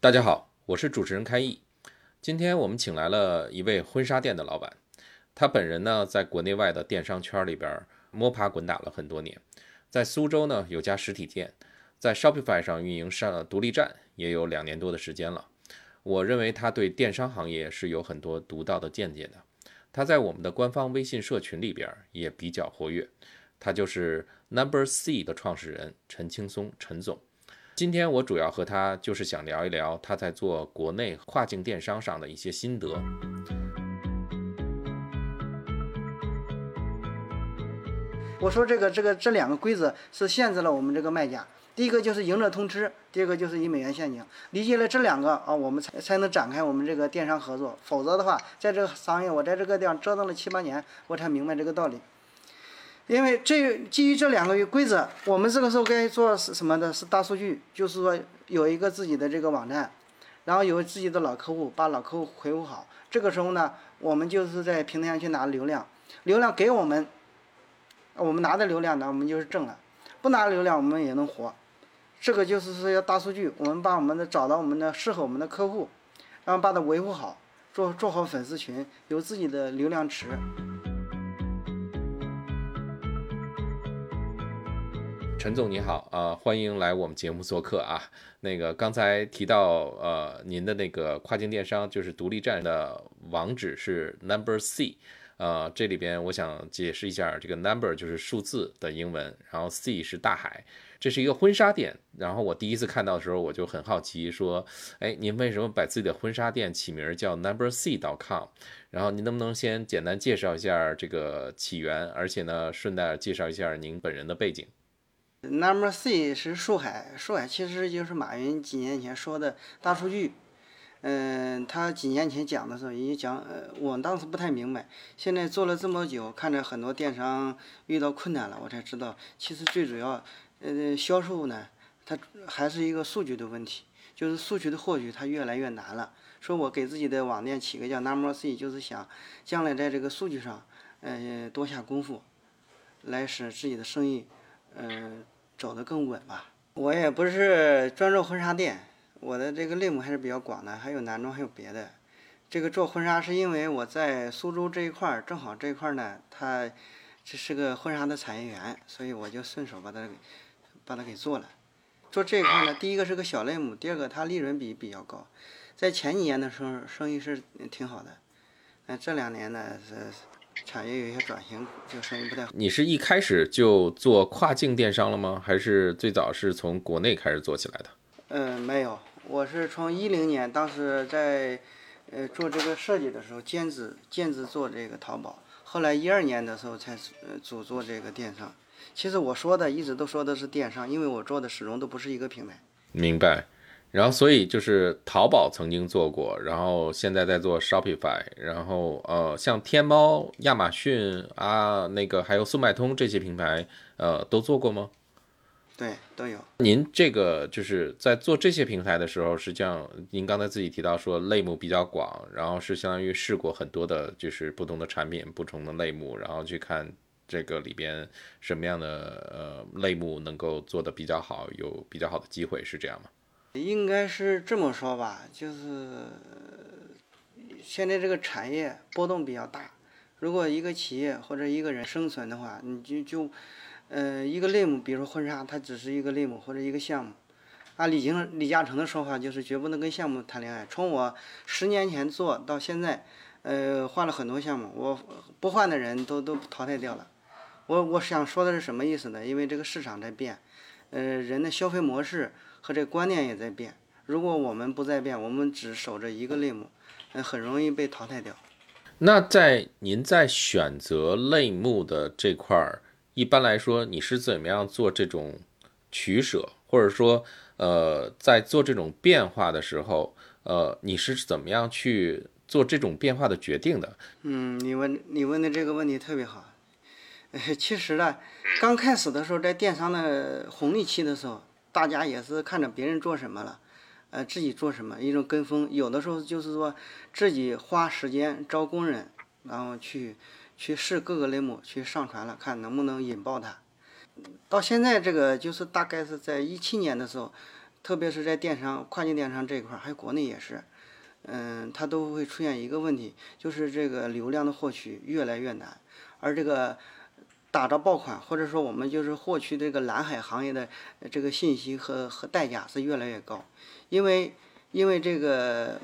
大家好，我是主持人开义。今天我们请来了一位婚纱店的老板，他本人呢在国内外的电商圈里边摸爬滚打了很多年，在苏州呢有家实体店，在 Shopify 上运营上独立站也有两年多的时间了。我认为他对电商行业是有很多独到的见解的。他在我们的官方微信社群里边也比较活跃。他就是 Number C 的创始人陈青松，陈总。今天我主要和他就是想聊一聊他在做国内跨境电商上的一些心得。我说这个这个这两个规则是限制了我们这个卖家，第一个就是赢者通吃，第二个就是以美元陷阱。理解了这两个啊，我们才才能展开我们这个电商合作。否则的话，在这个商业我在这个地方折腾了七八年，我才明白这个道理。因为这基于这两个规则，我们这个时候该做是什么的？是大数据，就是说有一个自己的这个网站，然后有自己的老客户，把老客户回复好。这个时候呢，我们就是在平台上去拿流量，流量给我们，我们拿的流量呢，我们就是挣了；不拿流量，我们也能活。这个就是说要大数据，我们把我们的找到我们的适合我们的客户，然后把它维护好，做做好粉丝群，有自己的流量池。陈总你好啊，欢迎来我们节目做客啊。那个刚才提到呃，您的那个跨境电商就是独立站的网址是 Number C，呃，这里边我想解释一下，这个 Number 就是数字的英文，然后 C 是大海，这是一个婚纱店。然后我第一次看到的时候，我就很好奇，说，哎，您为什么把自己的婚纱店起名叫 Number C.com？然后您能不能先简单介绍一下这个起源，而且呢，顺带介绍一下您本人的背景。Number C 是树海，树海其实就是马云几年前说的大数据。嗯，他几年前讲的时候也讲，呃，我当时不太明白。现在做了这么久，看着很多电商遇到困难了，我才知道，其实最主要，呃，销售呢，它还是一个数据的问题，就是数据的获取它越来越难了。说我给自己的网店起个叫 Number C，就是想将来在这个数据上，呃，多下功夫，来使自己的生意。嗯，走得更稳吧。我也不是专做婚纱店，我的这个类目还是比较广的，还有男装，还有别的。这个做婚纱是因为我在苏州这一块儿，正好这一块儿呢，它这是个婚纱的产业园，所以我就顺手把它把它给做了。做这一块呢，第一个是个小类目，第二个它利润比比较高。在前几年的时候，生意是挺好的，那这两年呢是。产业有一些转型，就生意不太好。你是一开始就做跨境电商了吗？还是最早是从国内开始做起来的？嗯，没有，我是从一零年，当时在呃做这个设计的时候，兼职兼职做这个淘宝。后来一二年的时候才呃主做这个电商。其实我说的一直都说的是电商，因为我做的始终都不是一个平台。明白。然后，所以就是淘宝曾经做过，然后现在在做 Shopify，然后呃，像天猫、亚马逊啊，那个还有速卖通这些平台，呃，都做过吗？对，都有。您这个就是在做这些平台的时候，实际上您刚才自己提到说类目比较广，然后是相当于试过很多的，就是不同的产品、不同的类目，然后去看这个里边什么样的呃类目能够做的比较好，有比较好的机会，是这样吗？应该是这么说吧，就是现在这个产业波动比较大。如果一个企业或者一个人生存的话，你就就，呃，一个类目，比如说婚纱，它只是一个类目或者一个项目。按李经李嘉诚的说法，就是绝不能跟项目谈恋爱。从我十年前做到现在，呃，换了很多项目，我不换的人都都淘汰掉了。我我想说的是什么意思呢？因为这个市场在变，呃，人的消费模式。和这观念也在变。如果我们不再变，我们只守着一个类目，嗯，很容易被淘汰掉。那在您在选择类目的这块儿，一般来说你是怎么样做这种取舍，或者说，呃，在做这种变化的时候，呃，你是怎么样去做这种变化的决定的？嗯，你问你问的这个问题特别好。呃，其实呢，刚开始的时候，在电商的红利期的时候，大家也是看着别人做什么了，呃，自己做什么，一种跟风。有的时候就是说自己花时间招工人，然后去去试各个类目，去上传了，看能不能引爆它。到现在这个就是大概是在一七年的时候，特别是在电商、跨境电商这一块，还有国内也是，嗯，它都会出现一个问题，就是这个流量的获取越来越难，而这个。打着爆款，或者说我们就是获取这个蓝海行业的这个信息和和代价是越来越高，因为因为这个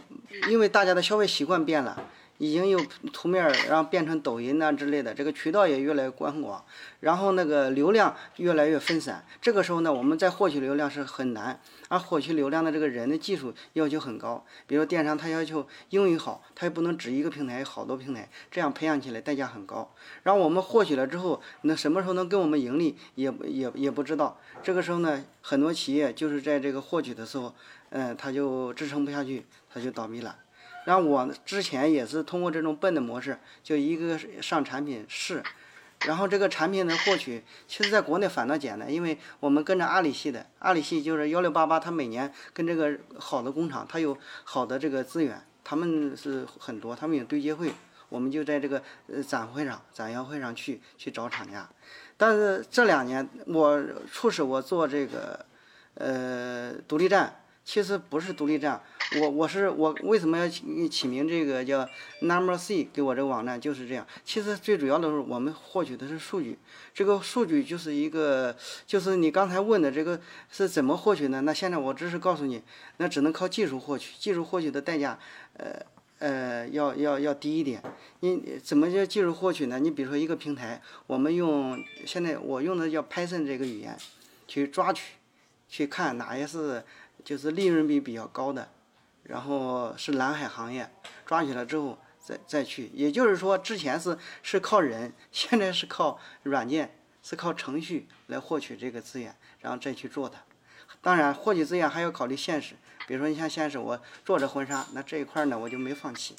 因为大家的消费习惯变了。已经有图面，然后变成抖音呐之类的，这个渠道也越来越宽广，然后那个流量越来越分散。这个时候呢，我们再获取流量是很难，而获取流量的这个人的技术要求很高。比如电商，它要求英语好，它又不能只一个平台，好多平台，这样培养起来代价很高。然后我们获取了之后，那什么时候能给我们盈利，也也也不知道。这个时候呢，很多企业就是在这个获取的时候，嗯，它就支撑不下去，它就倒闭了。然后我之前也是通过这种笨的模式，就一个上产品试，然后这个产品的获取，其实在国内反倒简单，因为我们跟着阿里系的，阿里系就是幺六八八，它每年跟这个好的工厂，它有好的这个资源，他们是很多，他们有对接会，我们就在这个呃展会上、展销会上去去找厂家。但是这两年我促使我做这个呃独立站。其实不是独立站，我我是我为什么要起起名这个叫 Number C 给我这个网站就是这样。其实最主要的是我们获取的是数据，这个数据就是一个就是你刚才问的这个是怎么获取呢？那现在我只是告诉你，那只能靠技术获取，技术获取的代价，呃呃要要要低一点。你怎么叫技术获取呢？你比如说一个平台，我们用现在我用的叫 Python 这个语言去抓取，去看哪些是。就是利润比比较高的，然后是蓝海行业，抓起来之后再再去，也就是说之前是是靠人，现在是靠软件，是靠程序来获取这个资源，然后再去做它。当然获取资源还要考虑现实，比如说你像现实我做这婚纱，那这一块呢我就没放弃。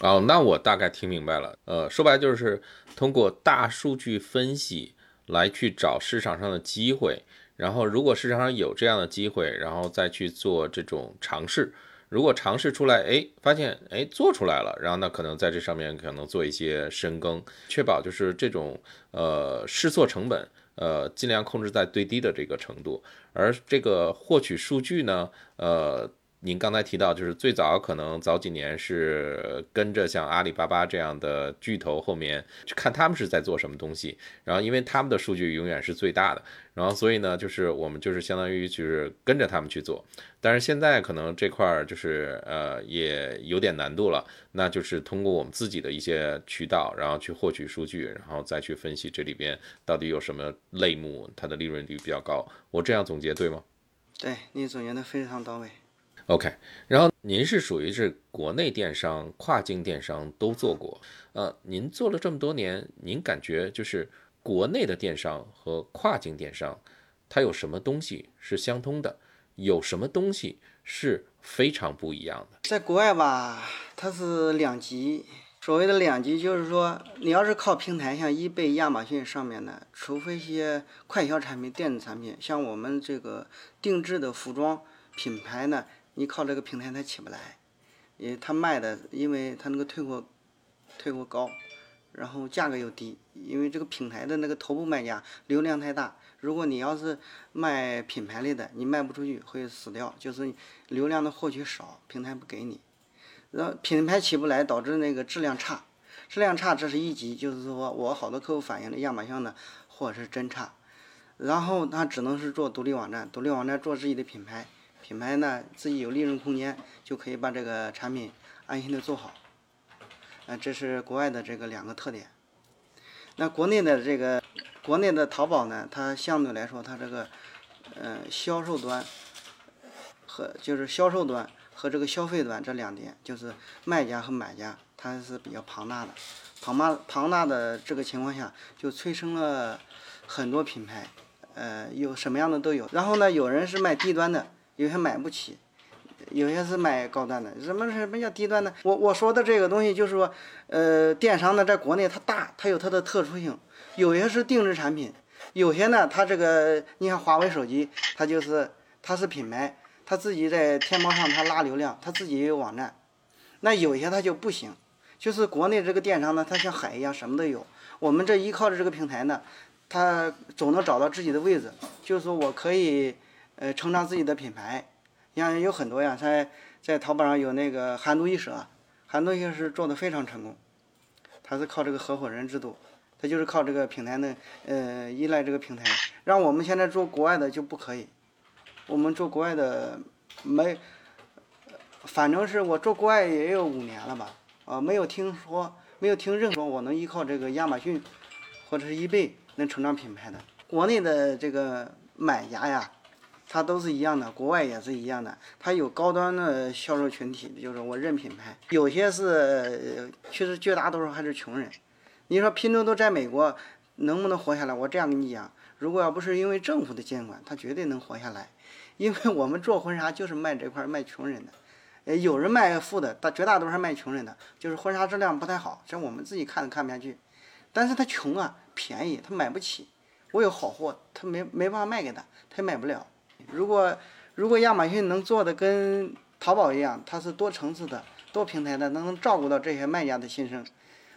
哦，那我大概听明白了。呃，说白就是通过大数据分析来去找市场上的机会。然后，如果市场上有这样的机会，然后再去做这种尝试。如果尝试出来，哎，发现哎做出来了，然后那可能在这上面可能做一些深耕，确保就是这种呃试错成本，呃尽量控制在最低的这个程度。而这个获取数据呢，呃。您刚才提到，就是最早可能早几年是跟着像阿里巴巴这样的巨头后面去看他们是在做什么东西，然后因为他们的数据永远是最大的，然后所以呢，就是我们就是相当于就是跟着他们去做。但是现在可能这块儿就是呃也有点难度了，那就是通过我们自己的一些渠道，然后去获取数据，然后再去分析这里边到底有什么类目它的利润率比较高。我这样总结对吗？对你总结的非常到位。OK，然后您是属于是国内电商、跨境电商都做过，呃，您做了这么多年，您感觉就是国内的电商和跨境电商，它有什么东西是相通的，有什么东西是非常不一样的？在国外吧，它是两极，所谓的两极就是说，你要是靠平台，像易贝、亚马逊上面的，除非一些快销产品、电子产品，像我们这个定制的服装品牌呢。你靠这个平台它起不来，因为它卖的，因为它那个退货，退货高，然后价格又低，因为这个品牌的那个头部卖家流量太大。如果你要是卖品牌类的，你卖不出去会死掉，就是流量的获取少，平台不给你，然后品牌起不来，导致那个质量差，质量差这是一级，就是说我好多客户反映的亚马逊的货是真差，然后他只能是做独立网站，独立网站做自己的品牌。品牌呢，自己有利润空间，就可以把这个产品安心的做好。啊，这是国外的这个两个特点。那国内的这个，国内的淘宝呢，它相对来说，它这个，呃，销售端和就是销售端和这个消费端这两点，就是卖家和买家，它是比较庞大的。庞大庞大的这个情况下，就催生了很多品牌。呃，有什么样的都有。然后呢，有人是卖低端的，有些买不起，有些是买高端的。什么什么叫低端呢？我我说的这个东西就是说，呃，电商呢，在国内它大，它有它的特殊性，有些是定制产品，有些呢，它这个你看华为手机，它就是它是品牌，它自己在天猫上它拉流量，它自己也有网站。那有些它就不行，就是国内这个电商呢，它像海一样，什么都有。我们这依靠着这个平台呢。它总能找到自己的位置，就是说我可以，呃，成长自己的品牌。你像有很多呀，在在淘宝上有那个韩都衣舍，韩都衣舍是做的非常成功，他是靠这个合伙人制度，他就是靠这个平台呢，呃，依赖这个平台。让我们现在做国外的就不可以，我们做国外的没，反正是我做国外也有五年了吧，啊，没有听说，没有听任何我能依靠这个亚马逊或者是易贝。能成长品牌的，国内的这个买家呀，它都是一样的，国外也是一样的。它有高端的销售群体，就是我认品牌。有些是，其实绝大多数还是穷人。你说拼多多在美国能不能活下来？我这样跟你讲，如果要不是因为政府的监管，它绝对能活下来。因为我们做婚纱就是卖这块卖穷人的，呃，有人卖富的，但绝大多数卖穷人的，就是婚纱质量不太好，这我们自己看都看不下去。但是他穷啊。便宜他买不起，我有好货，他没没办法卖给他，他也买不了。如果如果亚马逊能做的跟淘宝一样，它是多层次的、多平台的，能照顾到这些卖家的心声，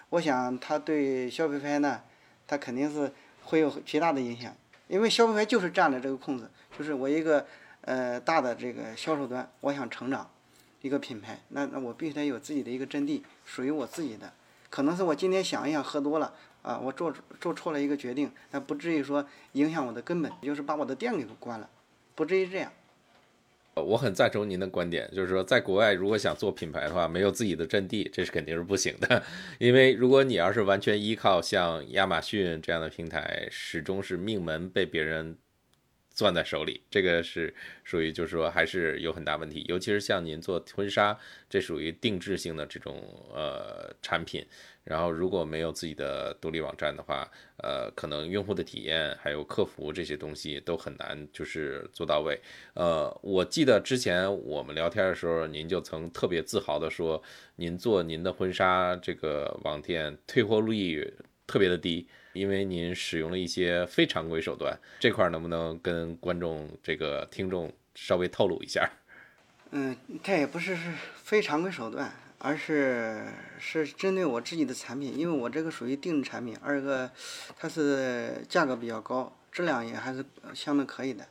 我想它对消费拍呢，它肯定是会有极大的影响。因为消费拍就是占了这个空子，就是我一个呃大的这个销售端，我想成长一个品牌，那那我必须得有自己的一个阵地，属于我自己的。可能是我今天想一想喝多了。啊，我做做错了一个决定，那不至于说影响我的根本，就是把我的店给关了，不至于这样。我很赞成您的观点，就是说，在国外如果想做品牌的话，没有自己的阵地，这是肯定是不行的。因为如果你要是完全依靠像亚马逊这样的平台，始终是命门被别人。攥在手里，这个是属于，就是说还是有很大问题。尤其是像您做婚纱，这属于定制性的这种呃产品。然后如果没有自己的独立网站的话，呃，可能用户的体验还有客服这些东西都很难就是做到位。呃，我记得之前我们聊天的时候，您就曾特别自豪的说，您做您的婚纱这个网店退货率特别的低。因为您使用了一些非常规手段，这块能不能跟观众、这个听众稍微透露一下？嗯，这也不是是非常规手段，而是是针对我自己的产品，因为我这个属于定制产品。二个，它是价格比较高，质量也还是相对可以的。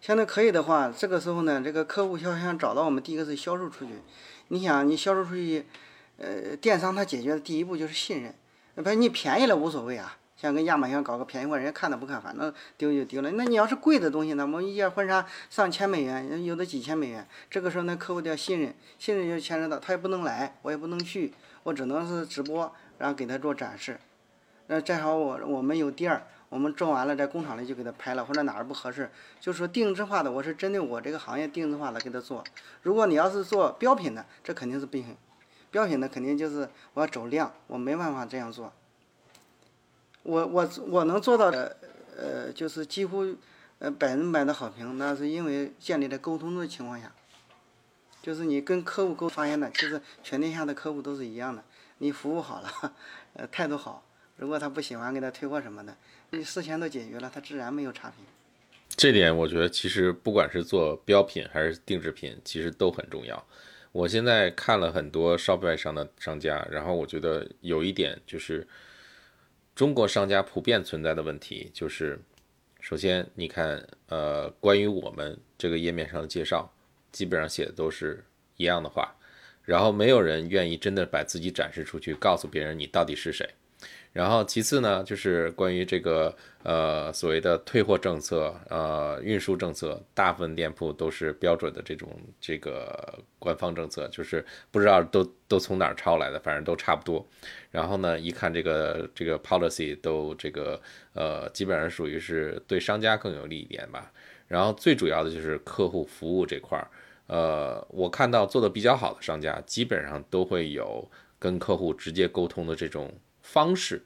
相对可以的话，这个时候呢，这个客户要想找到我们，第一个是销售出去。你想，你销售出去，呃，电商它解决的第一步就是信任。不是你便宜了无所谓啊，像跟亚马逊搞个便宜货，人家看都不看，反正丢就丢了。那你要是贵的东西呢？我们一件婚纱上千美元，有的几千美元。这个时候呢，客户就要信任，信任就牵扯到他也不能来，我也不能去，我只能是直播，然后给他做展示。那正好我我们有店儿，我们做完了在工厂里就给他拍了，或者哪儿不合适，就说定制化的，我是针对我这个行业定制化的给他做。如果你要是做标品的，这肯定是不行。标品的肯定就是我要走量，我没办法这样做。我我我能做到的，呃，就是几乎呃百分百的好评，那是因为建立在沟通的情况下。就是你跟客户沟发现的，其实全天下的客户都是一样的。你服务好了，呃，态度好，如果他不喜欢，给他退货什么的，你事前都解决了，他自然没有差评。这点我觉得其实不管是做标品还是定制品，其实都很重要。我现在看了很多 Shopify 上的商家，然后我觉得有一点就是中国商家普遍存在的问题，就是首先你看，呃，关于我们这个页面上的介绍，基本上写的都是一样的话，然后没有人愿意真的把自己展示出去，告诉别人你到底是谁。然后其次呢，就是关于这个呃所谓的退货政策，呃运输政策，大部分店铺都是标准的这种这个官方政策，就是不知道都都从哪儿抄来的，反正都差不多。然后呢，一看这个这个 policy 都这个呃基本上属于是对商家更有利一点吧。然后最主要的就是客户服务这块儿，呃我看到做的比较好的商家，基本上都会有跟客户直接沟通的这种。方式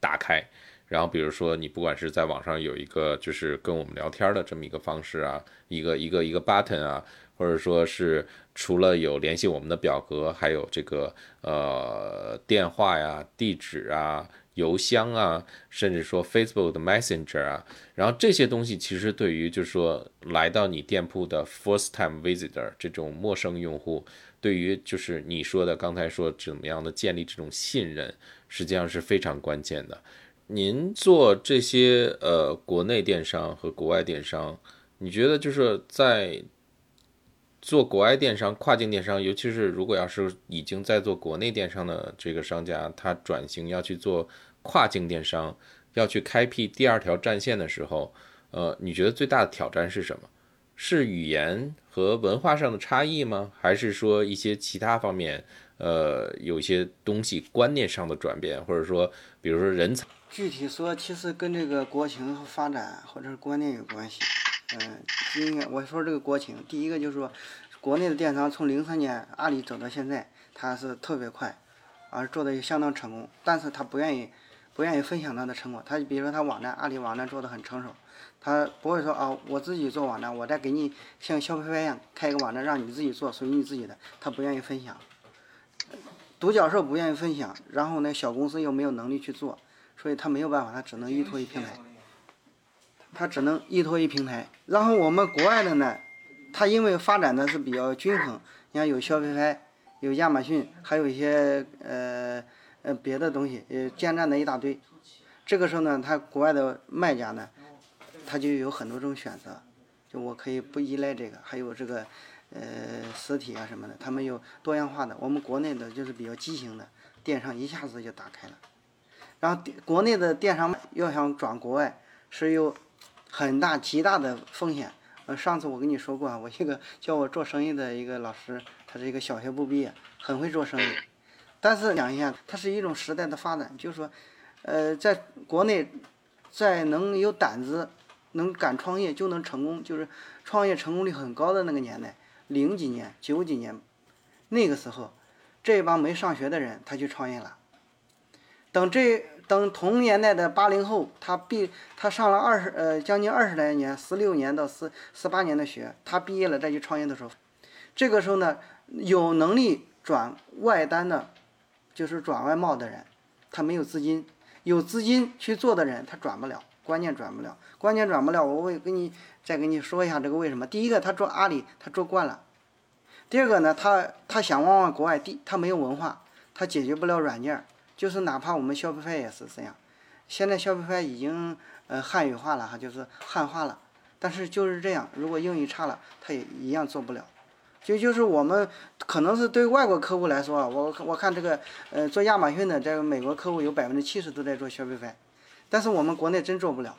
打开，然后比如说你不管是在网上有一个就是跟我们聊天的这么一个方式啊，一个一个一个 button 啊，或者说是除了有联系我们的表格，还有这个呃电话呀、地址啊。邮箱啊，甚至说 Facebook 的 Messenger 啊，然后这些东西其实对于就是说来到你店铺的 first time visitor 这种陌生用户，对于就是你说的刚才说怎么样的建立这种信任，实际上是非常关键的。您做这些呃国内电商和国外电商，你觉得就是在做国外电商、跨境电商，尤其是如果要是已经在做国内电商的这个商家，他转型要去做。跨境电商要去开辟第二条战线的时候，呃，你觉得最大的挑战是什么？是语言和文化上的差异吗？还是说一些其他方面，呃，有些东西观念上的转变，或者说，比如说人才？具体说，其实跟这个国情和发展或者是观念有关系。嗯，应该我说这个国情，第一个就是说，国内的电商从零三年阿里走到现在，它是特别快，而做的也相当成功，但是他不愿意。不愿意分享他的成果，他比如说他网站，阿里网站做的很成熟，他不会说啊，我自己做网站，我再给你像小拍拍一样开一个网站让你自己做，属于你自己的，他不愿意分享。独角兽不愿意分享，然后呢，小公司又没有能力去做，所以他没有办法，他只能依托于平台，他只能依托于平台。然后我们国外的呢，他因为发展的是比较均衡，你看有小拍拍，有亚马逊，还有一些呃。呃，别的东西，呃，建站的一大堆。这个时候呢，他国外的卖家呢，他就有很多种选择，就我可以不依赖这个，还有这个，呃，实体啊什么的，他们有多样化的。我们国内的就是比较畸形的，电商一下子就打开了。然后国内的电商要想转国外，是有很大极大的风险。呃，上次我跟你说过啊，我一个 教我做生意的一个老师，他是一个小学部毕业，很会做生意。但是讲一下，它是一种时代的发展，就是说，呃，在国内，在能有胆子、能敢创业就能成功，就是创业成功率很高的那个年代，零几年、九几年，那个时候，这帮没上学的人他去创业了。等这等同年代的八零后，他毕他上了二十呃将近二十来年，十六年到十十八年的学，他毕业了再去创业的时候，这个时候呢，有能力转外单的。就是转外贸的人，他没有资金，有资金去做的人他转不了，关键转不了，关键转不了。我会跟你再跟你说一下这个为什么。第一个，他做阿里，他做惯了；第二个呢，他他想往往国外，第他没有文化，他解决不了软件，就是哪怕我们消费派也是这样。现在消费派已经呃汉语化了哈，就是汉化了，但是就是这样，如果英语差了，他也一样做不了。就就是我们可能是对外国客户来说啊，我我看这个呃做亚马逊的这个美国客户有百分之七十都在做消费派，但是我们国内真做不了，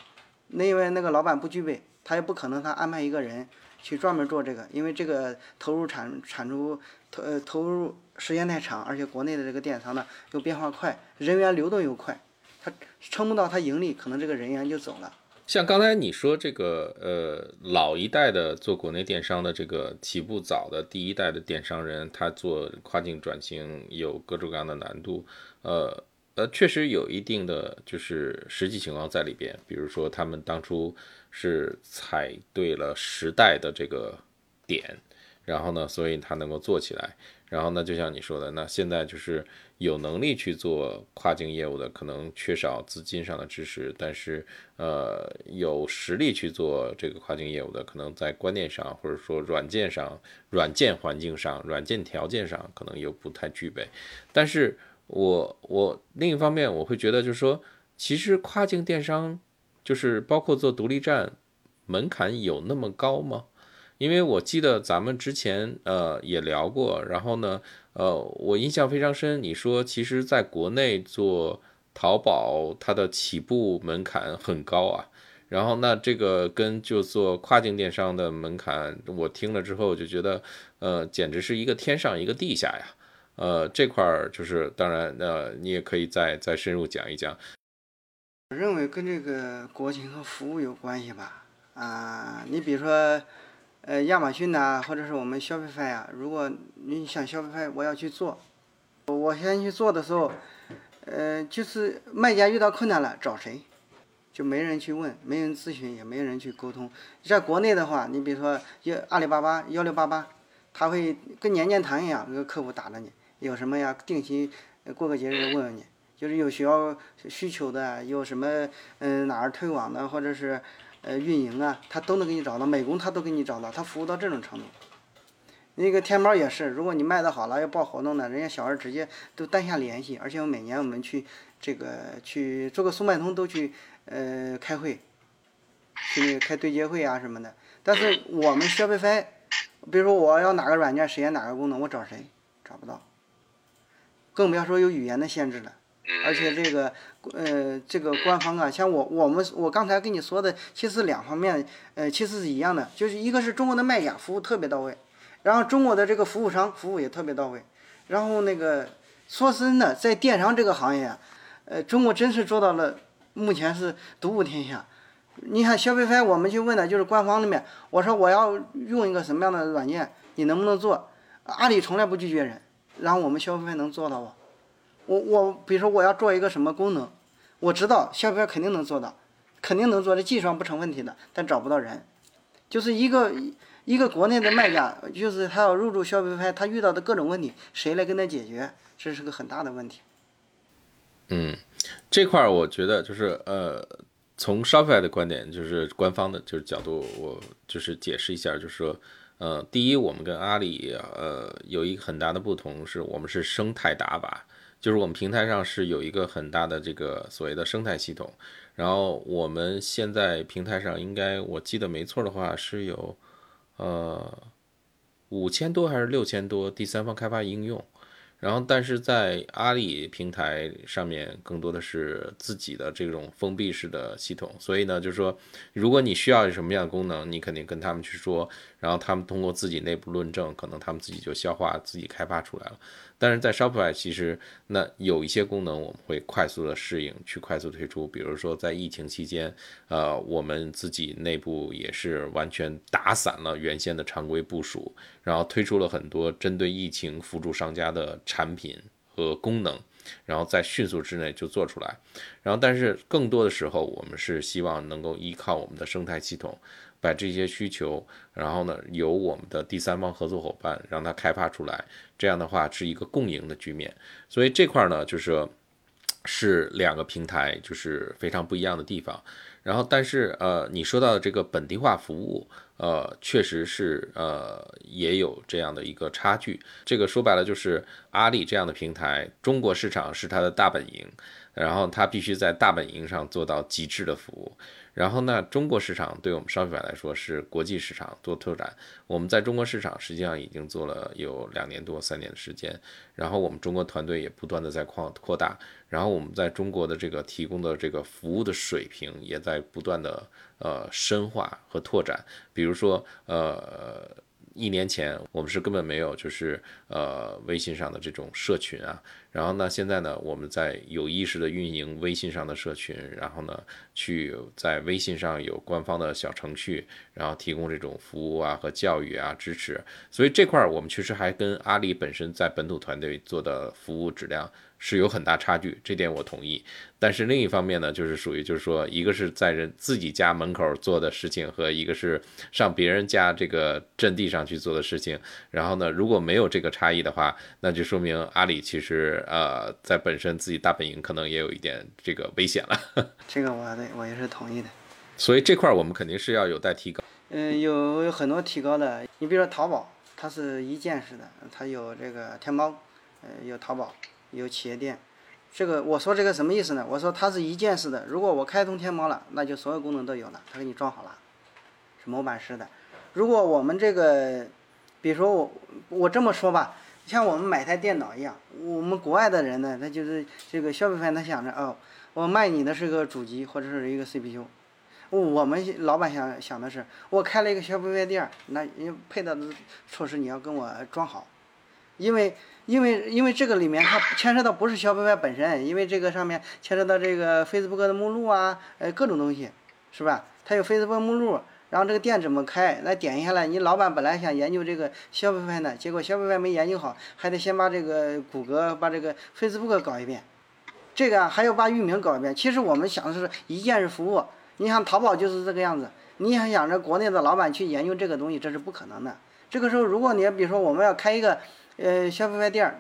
那因为那个老板不具备，他也不可能他安排一个人去专门做这个，因为这个投入产产出投呃投入时间太长，而且国内的这个电商呢又变化快，人员流动又快，他撑不到他盈利，可能这个人员就走了。像刚才你说这个，呃，老一代的做国内电商的这个起步早的第一代的电商人，他做跨境转型有各种各样的难度，呃呃，确实有一定的就是实际情况在里边。比如说他们当初是踩对了时代的这个点，然后呢，所以他能够做起来。然后呢，就像你说的，那现在就是有能力去做跨境业务的，可能缺少资金上的支持，但是呃，有实力去做这个跨境业务的，可能在观念上或者说软件上、软件环境上、软件条件上可能又不太具备。但是我我另一方面我会觉得，就是说，其实跨境电商就是包括做独立站，门槛有那么高吗？因为我记得咱们之前呃也聊过，然后呢，呃，我印象非常深。你说，其实在国内做淘宝，它的起步门槛很高啊。然后那这个跟就做跨境电商的门槛，我听了之后就觉得，呃，简直是一个天上一个地下呀。呃，这块儿就是当然，呃，你也可以再再深入讲一讲。我认为跟这个国情和服务有关系吧。啊，你比如说。呃，亚马逊呐，或者是我们消费派呀，如果你想消费派，我要去做，我先去做的时候，呃，就是卖家遇到困难了找谁？就没人去问，没人咨询，也没人去沟通。在国内的话，你比如说幺阿里巴巴幺六八八，他会跟年年谈一样，那个客服打着你，有什么呀？定期过个节日问问你，就是有需要需求的，有什么嗯哪儿推广的，或者是呃运营啊，他都能给你找到，美工他都给你找到，他服务到这种程度。那个天猫也是，如果你卖的好了要报活动的，人家小二直接都单下联系，而且我每年我们去这个去做个速卖通都去。呃，开会，去那个开对接会啊什么的。但是我们消费飞，比如说我要哪个软件实现哪个功能，我找谁？找不到。更不要说有语言的限制了。而且这个，呃，这个官方啊，像我我们我刚才跟你说的，其实两方面，呃，其实是一样的，就是一个是中国的卖家服务特别到位，然后中国的这个服务商服务也特别到位。然后那个说真的，在电商这个行业啊，呃，中国真是做到了。目前是独步天下。你看消费飞，我们去问的就是官方里面，我说我要用一个什么样的软件，你能不能做？阿里从来不拒绝人，然后我们消费飞能做到吗？我我比如说我要做一个什么功能，我知道消费飞肯定能做到，肯定能做，这技术上不成问题的，但找不到人。就是一个一个国内的卖家，就是他要入驻消费派，他遇到的各种问题，谁来跟他解决？这是个很大的问题。嗯。这块儿我觉得就是呃，从消费派的观点，就是官方的就是角度，我就是解释一下，就是说，呃，第一，我们跟阿里呃有一个很大的不同，是我们是生态打法，就是我们平台上是有一个很大的这个所谓的生态系统，然后我们现在平台上应该我记得没错的话是有呃五千多还是六千多第三方开发应用。然后，但是在阿里平台上面，更多的是自己的这种封闭式的系统，所以呢，就是说，如果你需要什么样的功能，你肯定跟他们去说，然后他们通过自己内部论证，可能他们自己就消化、自己开发出来了。但是在 Shopify，其实那有一些功能我们会快速的适应，去快速推出。比如说在疫情期间，呃，我们自己内部也是完全打散了原先的常规部署，然后推出了很多针对疫情辅助商家的产品和功能，然后在迅速之内就做出来。然后，但是更多的时候，我们是希望能够依靠我们的生态系统。把这些需求，然后呢，由我们的第三方合作伙伴让它开发出来，这样的话是一个共赢的局面。所以这块呢，就是是两个平台就是非常不一样的地方。然后，但是呃，你说到的这个本地化服务，呃，确实是呃也有这样的一个差距。这个说白了就是阿里这样的平台，中国市场是它的大本营，然后它必须在大本营上做到极致的服务。然后呢，中国市场对我们商品来说是国际市场做拓展。我们在中国市场实际上已经做了有两年多、三年的时间。然后我们中国团队也不断的在扩扩大。然后我们在中国的这个提供的这个服务的水平也在不断的呃深化和拓展。比如说呃。一年前，我们是根本没有，就是呃微信上的这种社群啊。然后呢，现在呢，我们在有意识的运营微信上的社群，然后呢，去在微信上有官方的小程序，然后提供这种服务啊和教育啊支持。所以这块儿我们确实还跟阿里本身在本土团队做的服务质量。是有很大差距，这点我同意。但是另一方面呢，就是属于就是说，一个是在人自己家门口做的事情，和一个是上别人家这个阵地上去做的事情。然后呢，如果没有这个差异的话，那就说明阿里其实呃在本身自己大本营可能也有一点这个危险了。这个我对我也是同意的。所以这块我们肯定是要有待提高。嗯，有有很多提高的。你比如说淘宝，它是一键式的，它有这个天猫，呃，有淘宝。有企业店，这个我说这个什么意思呢？我说它是一键式的，如果我开通天猫了，那就所有功能都有了，它给你装好了，是模板式的。如果我们这个，比如说我我这么说吧，像我们买台电脑一样，我们国外的人呢，他就是这个消费方，他想着哦，我卖你的是个主机或者是一个 CPU，我们老板想想的是，我开了一个消费店，那配套的措施你要跟我装好，因为。因为因为这个里面它牵涉到不是消费本身，因为这个上面牵涉到这个 Facebook 的目录啊，呃各种东西，是吧？它有 Facebook 目录，然后这个店怎么开？那点一下来，你老板本来想研究这个消费派的，结果消费派没研究好，还得先把这个谷歌把这个 Facebook 搞一遍，这个还要把域名搞一遍。其实我们想的是一键式服务，你像淘宝就是这个样子。你还想着国内的老板去研究这个东西，这是不可能的。这个时候，如果你比如说我们要开一个呃消费派店儿，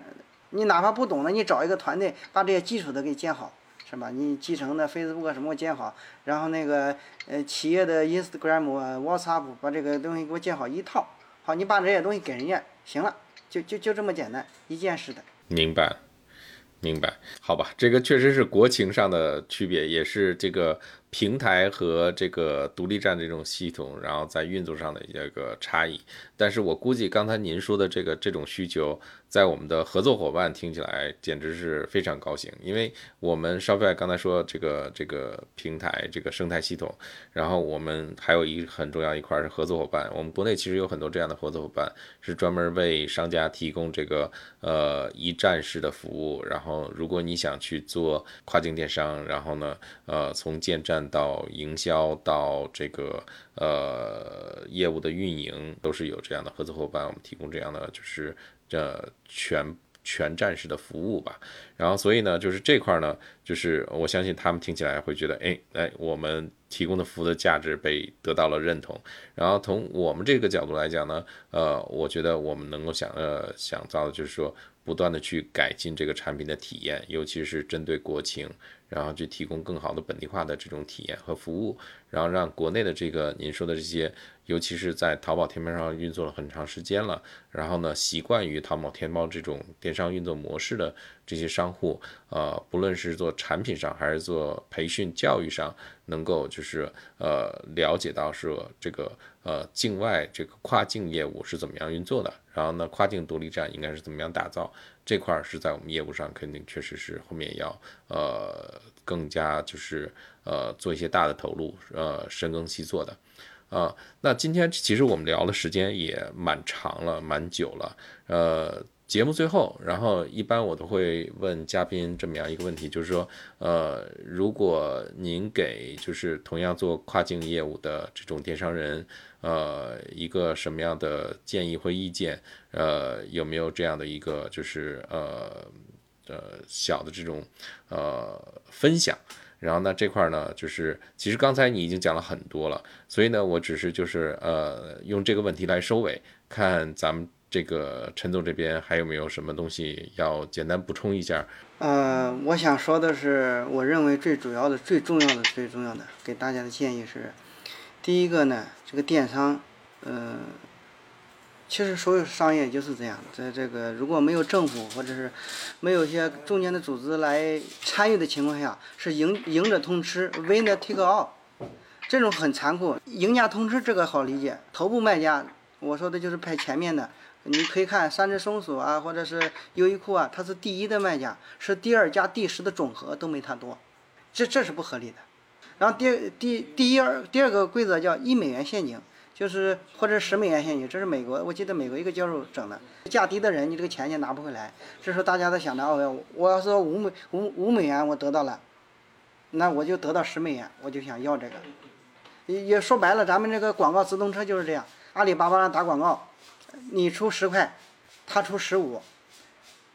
你哪怕不懂的，你找一个团队把这些基础的给建好，是吧？你集成的 Facebook 什么建好，然后那个呃企业的 Instagram、WhatsApp 把这个东西给我建好一套，好，你把这些东西给人家，行了，就就就这么简单，一件事的。明白。明白，好吧，这个确实是国情上的区别，也是这个平台和这个独立站这种系统，然后在运作上的一个差异。但是我估计刚才您说的这个这种需求。在我们的合作伙伴听起来简直是非常高兴，因为我们 Shopify 刚才说这个这个平台这个生态系统，然后我们还有一很重要一块是合作伙伴。我们国内其实有很多这样的合作伙伴，是专门为商家提供这个呃一站式的服务。然后如果你想去做跨境电商，然后呢呃从建站到营销到这个呃业务的运营，都是有这样的合作伙伴，我们提供这样的就是。这全全站式的服务吧，然后所以呢，就是这块呢，就是我相信他们听起来会觉得，哎哎，我们提供的服务的价值被得到了认同。然后从我们这个角度来讲呢，呃，我觉得我们能够想呃想到的就是说，不断的去改进这个产品的体验，尤其是针对国情，然后去提供更好的本地化的这种体验和服务，然后让国内的这个您说的这些。尤其是在淘宝天猫上运作了很长时间了，然后呢，习惯于淘宝天猫这种电商运作模式的这些商户，呃，不论是做产品上还是做培训教育上，能够就是呃了解到说这个呃境外这个跨境业务是怎么样运作的，然后呢，跨境独立站应该是怎么样打造，这块儿是在我们业务上肯定确实是后面要呃更加就是呃做一些大的投入，呃深耕细作的。啊，那今天其实我们聊的时间也蛮长了，蛮久了。呃，节目最后，然后一般我都会问嘉宾这么样一个问题，就是说，呃，如果您给就是同样做跨境业务的这种电商人，呃，一个什么样的建议或意见？呃，有没有这样的一个就是呃呃小的这种呃分享？然后呢，这块呢，就是其实刚才你已经讲了很多了，所以呢，我只是就是呃，用这个问题来收尾，看咱们这个陈总这边还有没有什么东西要简单补充一下。呃，我想说的是，我认为最主要的、最重要的、最重要的，给大家的建议是，第一个呢，这个电商，呃。其实所有商业就是这样，在这个如果没有政府或者是没有一些中间的组织来参与的情况下，是赢赢者通吃，winner take all，这种很残酷。赢家通吃这个好理解，头部卖家，我说的就是排前面的，你可以看三只松鼠啊，或者是优衣库啊，它是第一的卖家，是第二加第十的总和都没它多，这这是不合理的。然后第第第一二第二个规则叫一美元陷阱。就是或者十美元现金，这是美国，我记得美国一个教授整的。价低的人，你这个钱就拿不回来。这时候大家都想着，哦，我要说五美五五美元我得到了，那我就得到十美元，我就想要这个。也也说白了，咱们这个广告直通车就是这样，阿里巴巴上打广告，你出十块，他出十五，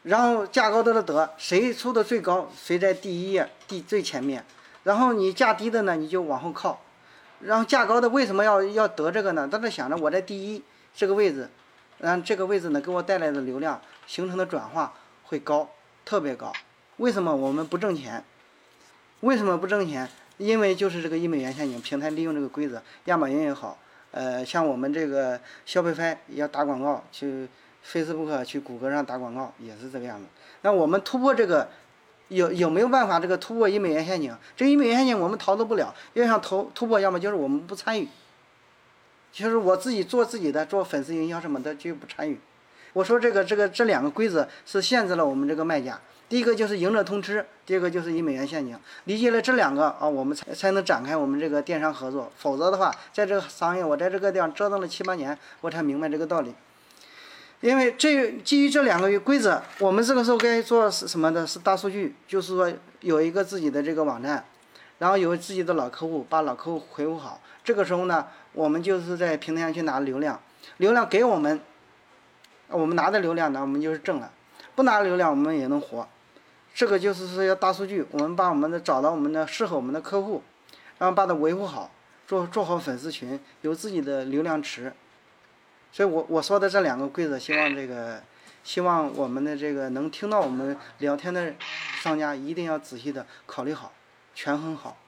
然后价高的得，谁出的最高，谁在第一页第最前面，然后你价低的呢，你就往后靠。然后价高的为什么要要得这个呢？他在想着我在第一这个位置，然后这个位置呢给我带来的流量形成的转化会高，特别高。为什么我们不挣钱？为什么不挣钱？因为就是这个一美元陷阱，平台利用这个规则，亚马逊也好，呃，像我们这个消费拍要打广告，去 Facebook 去谷歌上打广告也是这个样子。那我们突破这个。有有没有办法这个突破一美元陷阱？这一美元陷阱我们逃脱不了，要想投突破，要么就是我们不参与，就是我自己做自己的，做粉丝营销什么的就不参与。我说这个这个这两个规则是限制了我们这个卖家。第一个就是赢者通吃，第二个就是一美元陷阱。理解了这两个啊，我们才才能展开我们这个电商合作。否则的话，在这个商业我在这个地方折腾了七八年，我才明白这个道理。因为这基于这两个规则，我们这个时候该做什么的？是大数据，就是说有一个自己的这个网站，然后有自己的老客户，把老客户回复好。这个时候呢，我们就是在平台上去拿流量，流量给我们，我们拿的流量呢，我们就是挣了；不拿流量，我们也能活。这个就是说要大数据，我们把我们的找到我们的适合我们的客户，然后把它维护好，做做好粉丝群，有自己的流量池。所以我我说的这两个规则，希望这个希望我们的这个能听到我们聊天的商家一定要仔细的考虑好，权衡好。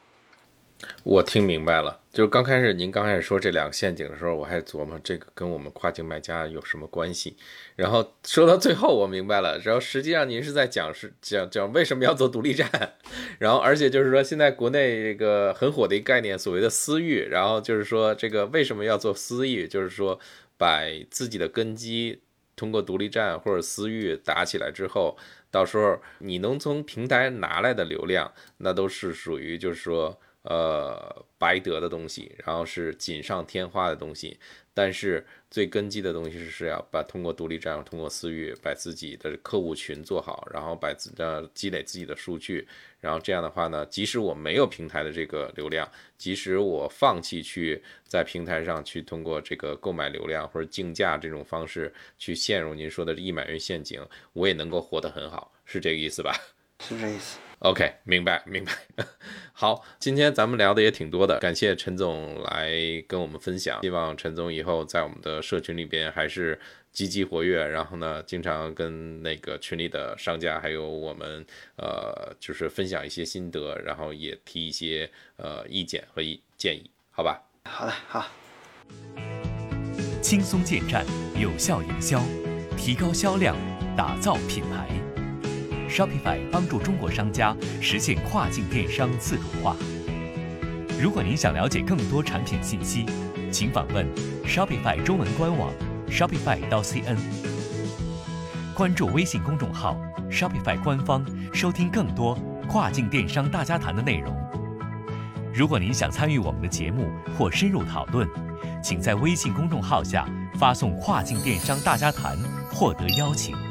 我听明白了，就是刚开始您刚开始说这两个陷阱的时候，我还琢磨这个跟我们跨境卖家有什么关系。然后说到最后，我明白了。然后实际上您是在讲是讲讲为什么要做独立站，然后而且就是说现在国内这个很火的一个概念，所谓的私域。然后就是说这个为什么要做私域，就是说把自己的根基通过独立站或者私域打起来之后，到时候你能从平台拿来的流量，那都是属于就是说。呃，白得的东西，然后是锦上添花的东西，但是最根基的东西是要把通过独立站，通过私域，把自己的客户群做好，然后把自呃积累自己的数据，然后这样的话呢，即使我没有平台的这个流量，即使我放弃去在平台上去通过这个购买流量或者竞价这种方式去陷入您说的一买运陷阱，我也能够活得很好，是这个意思吧？是这意思。OK，明白明白。好，今天咱们聊的也挺多的，感谢陈总来跟我们分享。希望陈总以后在我们的社群里边还是积极活跃，然后呢，经常跟那个群里的商家还有我们呃，就是分享一些心得，然后也提一些呃意见和意建议，好吧？好的，好。轻松建站，有效营销，提高销量，打造品牌。Shopify 帮助中国商家实现跨境电商自主化。如果您想了解更多产品信息，请访问 Shopify 中文官网 shopify 到 cn，关注微信公众号 Shopify 官方，收听更多跨境电商大家谈的内容。如果您想参与我们的节目或深入讨论，请在微信公众号下发送“跨境电商大家谈”获得邀请。